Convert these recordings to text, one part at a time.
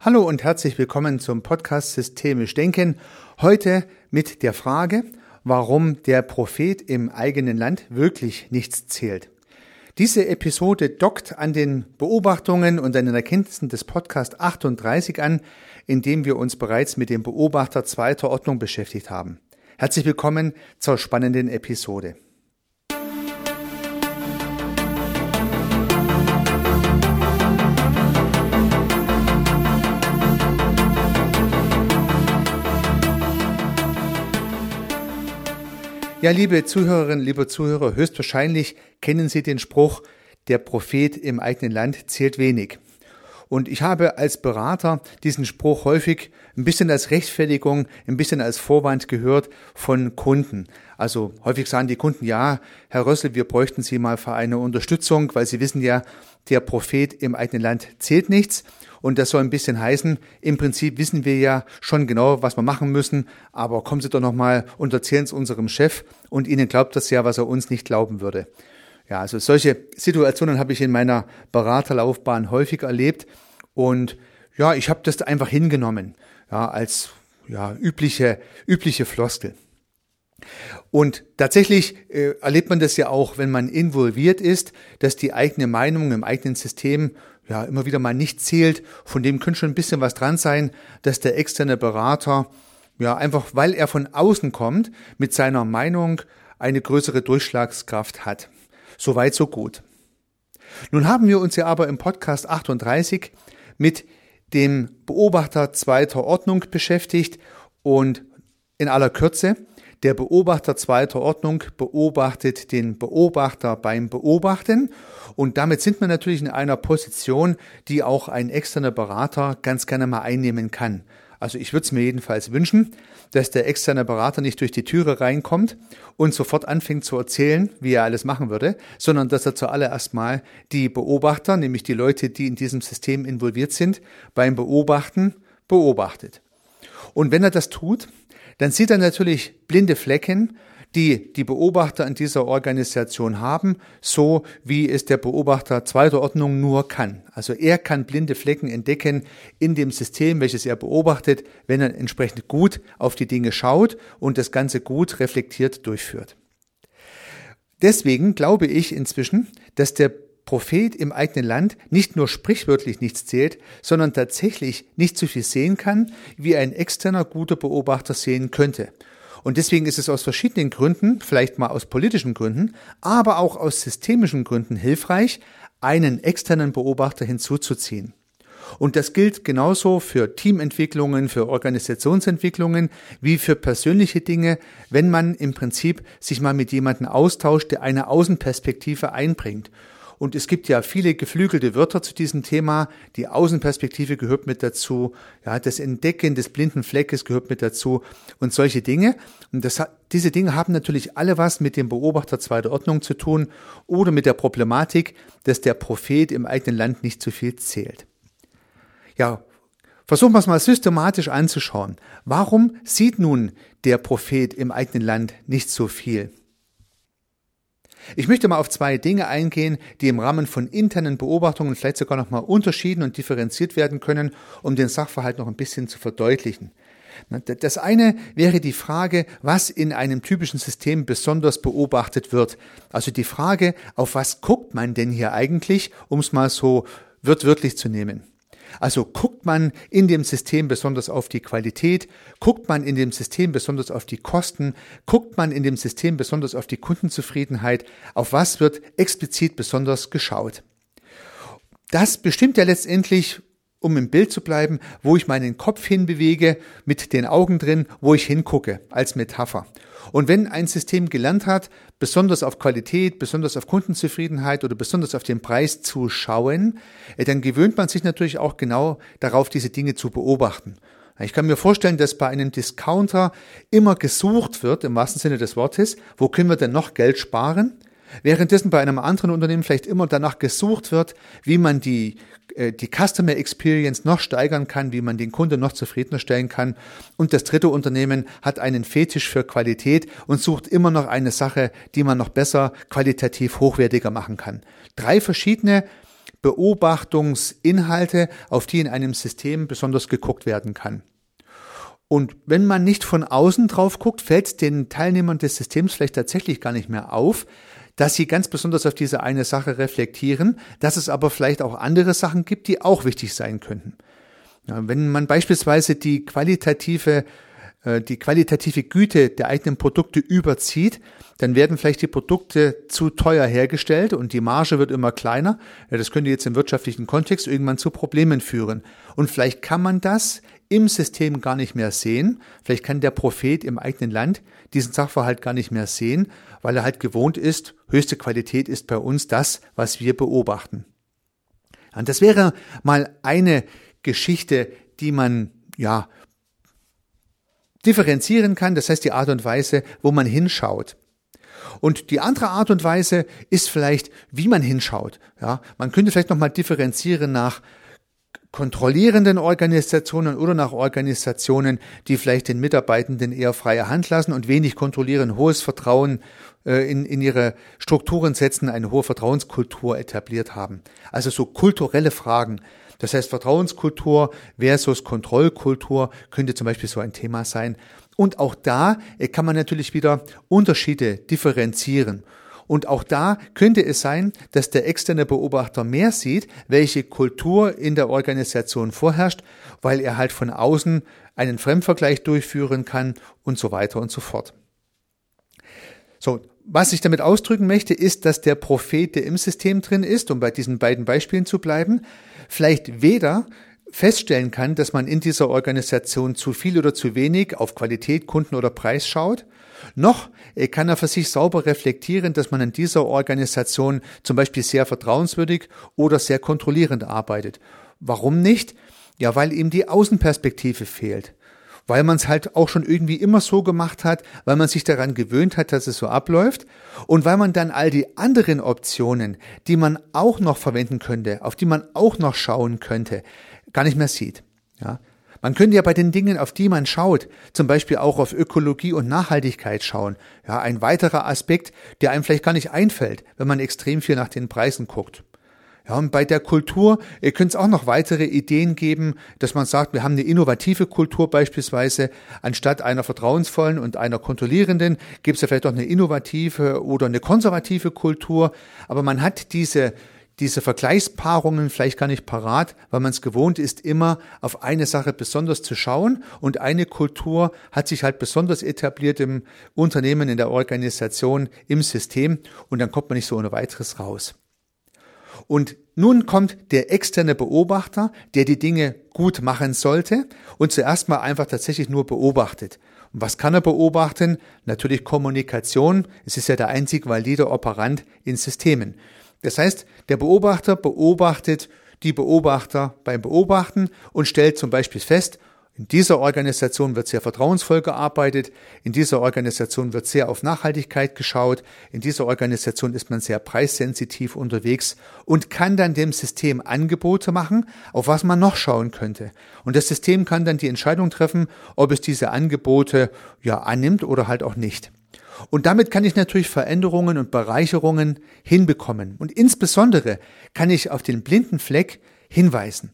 Hallo und herzlich willkommen zum Podcast Systemisch Denken. Heute mit der Frage, warum der Prophet im eigenen Land wirklich nichts zählt. Diese Episode dockt an den Beobachtungen und an den Erkenntnissen des Podcast 38 an, in dem wir uns bereits mit dem Beobachter zweiter Ordnung beschäftigt haben. Herzlich willkommen zur spannenden Episode. Ja, liebe Zuhörerinnen, liebe Zuhörer, höchstwahrscheinlich kennen Sie den Spruch, der Prophet im eigenen Land zählt wenig. Und ich habe als Berater diesen Spruch häufig ein bisschen als Rechtfertigung, ein bisschen als Vorwand gehört von Kunden. Also häufig sagen die Kunden, ja, Herr Rössel, wir bräuchten Sie mal für eine Unterstützung, weil Sie wissen ja, der Prophet im eigenen Land zählt nichts. Und das soll ein bisschen heißen, im Prinzip wissen wir ja schon genau, was wir machen müssen, aber kommen Sie doch nochmal und erzählen es unserem Chef und Ihnen glaubt das ja, was er uns nicht glauben würde. Ja, also solche Situationen habe ich in meiner Beraterlaufbahn häufig erlebt und ja, ich habe das einfach hingenommen, ja, als ja, übliche, übliche Floskel. Und tatsächlich äh, erlebt man das ja auch, wenn man involviert ist, dass die eigene Meinung im eigenen System ja immer wieder mal nicht zählt. Von dem könnte schon ein bisschen was dran sein, dass der externe Berater ja einfach, weil er von außen kommt, mit seiner Meinung eine größere Durchschlagskraft hat. So weit, so gut. Nun haben wir uns ja aber im Podcast 38 mit dem Beobachter zweiter Ordnung beschäftigt und in aller Kürze der Beobachter zweiter Ordnung beobachtet den Beobachter beim Beobachten und damit sind wir natürlich in einer Position, die auch ein externer Berater ganz gerne mal einnehmen kann. Also ich würde es mir jedenfalls wünschen, dass der externe Berater nicht durch die Türe reinkommt und sofort anfängt zu erzählen, wie er alles machen würde, sondern dass er zuallererst mal die Beobachter, nämlich die Leute, die in diesem System involviert sind, beim Beobachten beobachtet. Und wenn er das tut, dann sieht er natürlich blinde Flecken, die die Beobachter in dieser Organisation haben, so wie es der Beobachter zweiter Ordnung nur kann. Also er kann blinde Flecken entdecken in dem System, welches er beobachtet, wenn er entsprechend gut auf die Dinge schaut und das Ganze gut reflektiert durchführt. Deswegen glaube ich inzwischen, dass der Prophet im eigenen Land nicht nur sprichwörtlich nichts zählt, sondern tatsächlich nicht so viel sehen kann, wie ein externer guter Beobachter sehen könnte. Und deswegen ist es aus verschiedenen Gründen, vielleicht mal aus politischen Gründen, aber auch aus systemischen Gründen hilfreich, einen externen Beobachter hinzuzuziehen. Und das gilt genauso für Teamentwicklungen, für Organisationsentwicklungen wie für persönliche Dinge, wenn man im Prinzip sich mal mit jemandem austauscht, der eine Außenperspektive einbringt. Und es gibt ja viele geflügelte Wörter zu diesem Thema. Die Außenperspektive gehört mit dazu. Ja, das Entdecken des blinden Fleckes gehört mit dazu und solche Dinge. Und das, diese Dinge haben natürlich alle was mit dem Beobachter zweiter Ordnung zu tun oder mit der Problematik, dass der Prophet im eigenen Land nicht zu viel zählt. Ja, Versuchen wir es mal systematisch anzuschauen. Warum sieht nun der Prophet im eigenen Land nicht so viel? Ich möchte mal auf zwei Dinge eingehen, die im Rahmen von internen Beobachtungen vielleicht sogar nochmal unterschieden und differenziert werden können, um den Sachverhalt noch ein bisschen zu verdeutlichen. Das eine wäre die Frage, was in einem typischen System besonders beobachtet wird. Also die Frage, auf was guckt man denn hier eigentlich, um es mal so wirtwörtlich zu nehmen. Also guckt man in dem System besonders auf die Qualität, guckt man in dem System besonders auf die Kosten, guckt man in dem System besonders auf die Kundenzufriedenheit, auf was wird explizit besonders geschaut. Das bestimmt ja letztendlich, um im Bild zu bleiben, wo ich meinen Kopf hinbewege, mit den Augen drin, wo ich hingucke, als Metapher. Und wenn ein System gelernt hat, besonders auf Qualität, besonders auf Kundenzufriedenheit oder besonders auf den Preis zu schauen, äh, dann gewöhnt man sich natürlich auch genau darauf, diese Dinge zu beobachten. Ich kann mir vorstellen, dass bei einem Discounter immer gesucht wird, im wahrsten Sinne des Wortes, wo können wir denn noch Geld sparen? Währenddessen bei einem anderen Unternehmen vielleicht immer danach gesucht wird, wie man die, die Customer Experience noch steigern kann, wie man den Kunden noch zufriedener stellen kann. Und das dritte Unternehmen hat einen Fetisch für Qualität und sucht immer noch eine Sache, die man noch besser qualitativ hochwertiger machen kann. Drei verschiedene Beobachtungsinhalte, auf die in einem System besonders geguckt werden kann. Und wenn man nicht von außen drauf guckt, fällt den Teilnehmern des Systems vielleicht tatsächlich gar nicht mehr auf, dass sie ganz besonders auf diese eine Sache reflektieren, dass es aber vielleicht auch andere Sachen gibt, die auch wichtig sein könnten. Ja, wenn man beispielsweise die qualitative äh, die qualitative Güte der eigenen Produkte überzieht, dann werden vielleicht die Produkte zu teuer hergestellt und die Marge wird immer kleiner. Das könnte jetzt im wirtschaftlichen Kontext irgendwann zu Problemen führen. Und vielleicht kann man das im System gar nicht mehr sehen. Vielleicht kann der Prophet im eigenen Land diesen Sachverhalt gar nicht mehr sehen, weil er halt gewohnt ist, höchste Qualität ist bei uns das, was wir beobachten. Und das wäre mal eine Geschichte, die man ja differenzieren kann, das heißt die Art und Weise, wo man hinschaut. Und die andere Art und Weise ist vielleicht, wie man hinschaut. Ja, man könnte vielleicht nochmal differenzieren nach kontrollierenden Organisationen oder nach Organisationen, die vielleicht den Mitarbeitenden eher freie Hand lassen und wenig kontrollieren, hohes Vertrauen äh, in, in ihre Strukturen setzen, eine hohe Vertrauenskultur etabliert haben. Also so kulturelle Fragen. Das heißt, Vertrauenskultur versus Kontrollkultur könnte zum Beispiel so ein Thema sein. Und auch da äh, kann man natürlich wieder Unterschiede differenzieren. Und auch da könnte es sein, dass der externe Beobachter mehr sieht, welche Kultur in der Organisation vorherrscht, weil er halt von außen einen Fremdvergleich durchführen kann und so weiter und so fort. So, was ich damit ausdrücken möchte, ist, dass der Prophet, der im System drin ist, um bei diesen beiden Beispielen zu bleiben, vielleicht weder feststellen kann, dass man in dieser Organisation zu viel oder zu wenig auf Qualität, Kunden oder Preis schaut, noch kann er für sich sauber reflektieren, dass man in dieser Organisation zum Beispiel sehr vertrauenswürdig oder sehr kontrollierend arbeitet. Warum nicht? Ja, weil ihm die Außenperspektive fehlt weil man es halt auch schon irgendwie immer so gemacht hat, weil man sich daran gewöhnt hat, dass es so abläuft und weil man dann all die anderen Optionen, die man auch noch verwenden könnte, auf die man auch noch schauen könnte, gar nicht mehr sieht. Ja. Man könnte ja bei den Dingen, auf die man schaut, zum Beispiel auch auf Ökologie und Nachhaltigkeit schauen. Ja, ein weiterer Aspekt, der einem vielleicht gar nicht einfällt, wenn man extrem viel nach den Preisen guckt. Ja, und bei der Kultur ihr könnt es auch noch weitere Ideen geben, dass man sagt, wir haben eine innovative Kultur beispielsweise, anstatt einer vertrauensvollen und einer kontrollierenden, gibt es ja vielleicht auch eine innovative oder eine konservative Kultur. Aber man hat diese diese Vergleichspaarungen vielleicht gar nicht parat, weil man es gewohnt ist, immer auf eine Sache besonders zu schauen und eine Kultur hat sich halt besonders etabliert im Unternehmen, in der Organisation, im System und dann kommt man nicht so ohne weiteres raus. Und nun kommt der externe Beobachter, der die Dinge gut machen sollte und zuerst mal einfach tatsächlich nur beobachtet. Und was kann er beobachten? Natürlich Kommunikation. Es ist ja der einzig valide Operant in Systemen. Das heißt, der Beobachter beobachtet die Beobachter beim Beobachten und stellt zum Beispiel fest, in dieser Organisation wird sehr vertrauensvoll gearbeitet, in dieser Organisation wird sehr auf Nachhaltigkeit geschaut, in dieser Organisation ist man sehr preissensitiv unterwegs und kann dann dem System Angebote machen, auf was man noch schauen könnte. Und das System kann dann die Entscheidung treffen, ob es diese Angebote ja annimmt oder halt auch nicht. Und damit kann ich natürlich Veränderungen und Bereicherungen hinbekommen. Und insbesondere kann ich auf den blinden Fleck hinweisen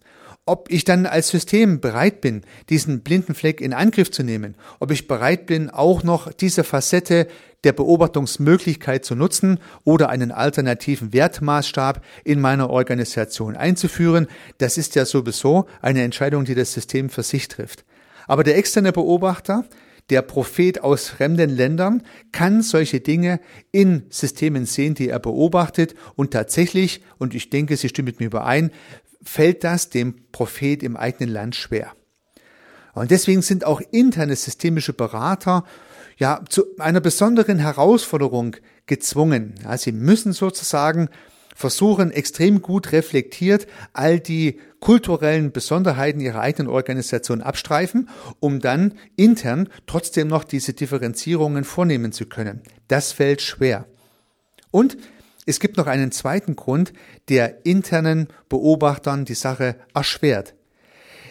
ob ich dann als System bereit bin, diesen blinden Fleck in Angriff zu nehmen, ob ich bereit bin, auch noch diese Facette der Beobachtungsmöglichkeit zu nutzen oder einen alternativen Wertmaßstab in meiner Organisation einzuführen, das ist ja sowieso eine Entscheidung, die das System für sich trifft. Aber der externe Beobachter, der Prophet aus fremden Ländern kann solche Dinge in Systemen sehen, die er beobachtet und tatsächlich, und ich denke, Sie stimmen mit mir überein, fällt das dem Prophet im eigenen Land schwer. Und deswegen sind auch interne systemische Berater ja zu einer besonderen Herausforderung gezwungen. Ja, sie müssen sozusagen versuchen, extrem gut reflektiert all die kulturellen Besonderheiten ihrer eigenen Organisation abstreifen, um dann intern trotzdem noch diese Differenzierungen vornehmen zu können. Das fällt schwer. Und es gibt noch einen zweiten Grund, der internen Beobachtern die Sache erschwert.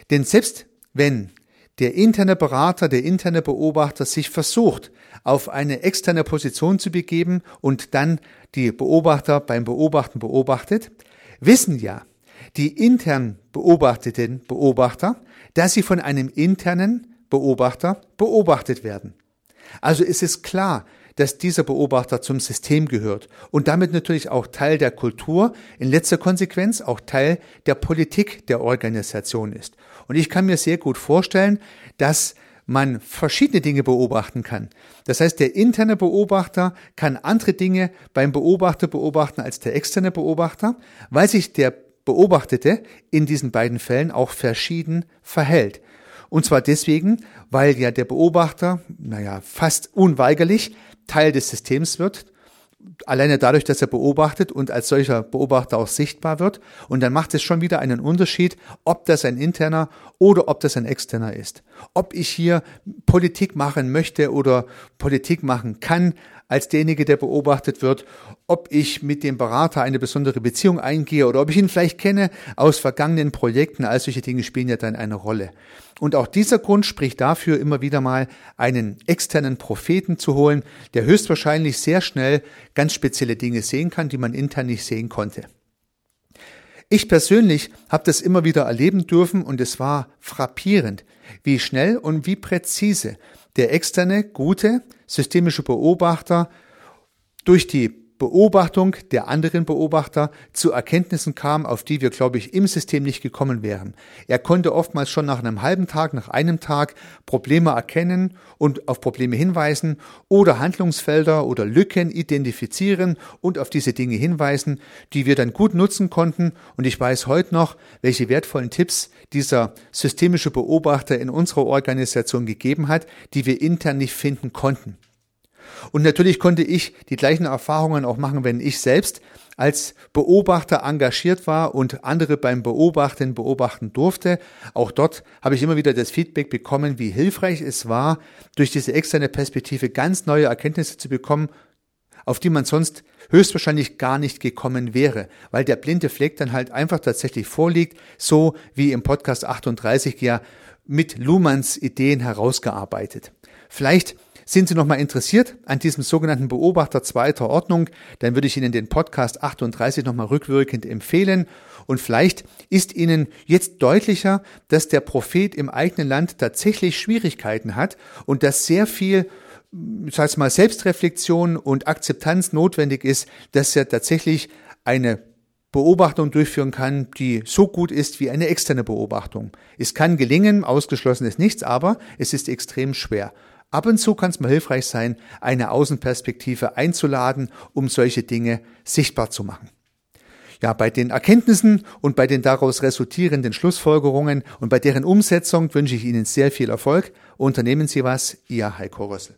Denn selbst wenn der interne Berater, der interne Beobachter sich versucht, auf eine externe Position zu begeben und dann die Beobachter beim Beobachten beobachtet, wissen ja die intern beobachteten Beobachter, dass sie von einem internen Beobachter beobachtet werden. Also ist es klar, dass dieser Beobachter zum System gehört und damit natürlich auch Teil der Kultur, in letzter Konsequenz auch Teil der Politik der Organisation ist. Und ich kann mir sehr gut vorstellen, dass man verschiedene Dinge beobachten kann. Das heißt, der interne Beobachter kann andere Dinge beim Beobachter beobachten als der externe Beobachter, weil sich der Beobachtete in diesen beiden Fällen auch verschieden verhält. Und zwar deswegen, weil ja der Beobachter, naja, fast unweigerlich Teil des Systems wird, alleine dadurch, dass er beobachtet und als solcher Beobachter auch sichtbar wird. Und dann macht es schon wieder einen Unterschied, ob das ein interner oder ob das ein externer ist. Ob ich hier Politik machen möchte oder Politik machen kann, als derjenige, der beobachtet wird, ob ich mit dem Berater eine besondere Beziehung eingehe oder ob ich ihn vielleicht kenne aus vergangenen Projekten. All solche Dinge spielen ja dann eine Rolle. Und auch dieser Grund spricht dafür, immer wieder mal einen externen Propheten zu holen, der höchstwahrscheinlich sehr schnell ganz spezielle Dinge sehen kann, die man intern nicht sehen konnte. Ich persönlich habe das immer wieder erleben dürfen und es war frappierend, wie schnell und wie präzise der externe, gute, systemische Beobachter durch die Beobachtung der anderen Beobachter zu Erkenntnissen kam, auf die wir, glaube ich, im System nicht gekommen wären. Er konnte oftmals schon nach einem halben Tag, nach einem Tag Probleme erkennen und auf Probleme hinweisen oder Handlungsfelder oder Lücken identifizieren und auf diese Dinge hinweisen, die wir dann gut nutzen konnten. Und ich weiß heute noch, welche wertvollen Tipps dieser systemische Beobachter in unserer Organisation gegeben hat, die wir intern nicht finden konnten. Und natürlich konnte ich die gleichen Erfahrungen auch machen, wenn ich selbst als Beobachter engagiert war und andere beim Beobachten beobachten durfte. Auch dort habe ich immer wieder das Feedback bekommen, wie hilfreich es war, durch diese externe Perspektive ganz neue Erkenntnisse zu bekommen, auf die man sonst höchstwahrscheinlich gar nicht gekommen wäre, weil der blinde Fleck dann halt einfach tatsächlich vorliegt, so wie im Podcast 38 ja mit Luhmanns Ideen herausgearbeitet. Vielleicht sind Sie noch mal interessiert an diesem sogenannten Beobachter zweiter Ordnung, dann würde ich Ihnen den Podcast 38 noch mal rückwirkend empfehlen und vielleicht ist Ihnen jetzt deutlicher, dass der Prophet im eigenen Land tatsächlich Schwierigkeiten hat und dass sehr viel ich sage mal Selbstreflexion und Akzeptanz notwendig ist, dass er tatsächlich eine Beobachtung durchführen kann, die so gut ist wie eine externe Beobachtung. Es kann gelingen, ausgeschlossen ist nichts, aber es ist extrem schwer. Ab und zu kann es mal hilfreich sein, eine Außenperspektive einzuladen, um solche Dinge sichtbar zu machen. Ja, bei den Erkenntnissen und bei den daraus resultierenden Schlussfolgerungen und bei deren Umsetzung wünsche ich Ihnen sehr viel Erfolg. Unternehmen Sie was, Ihr Heiko Rössel.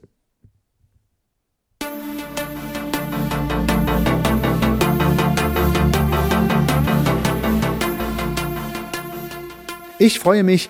Ich freue mich,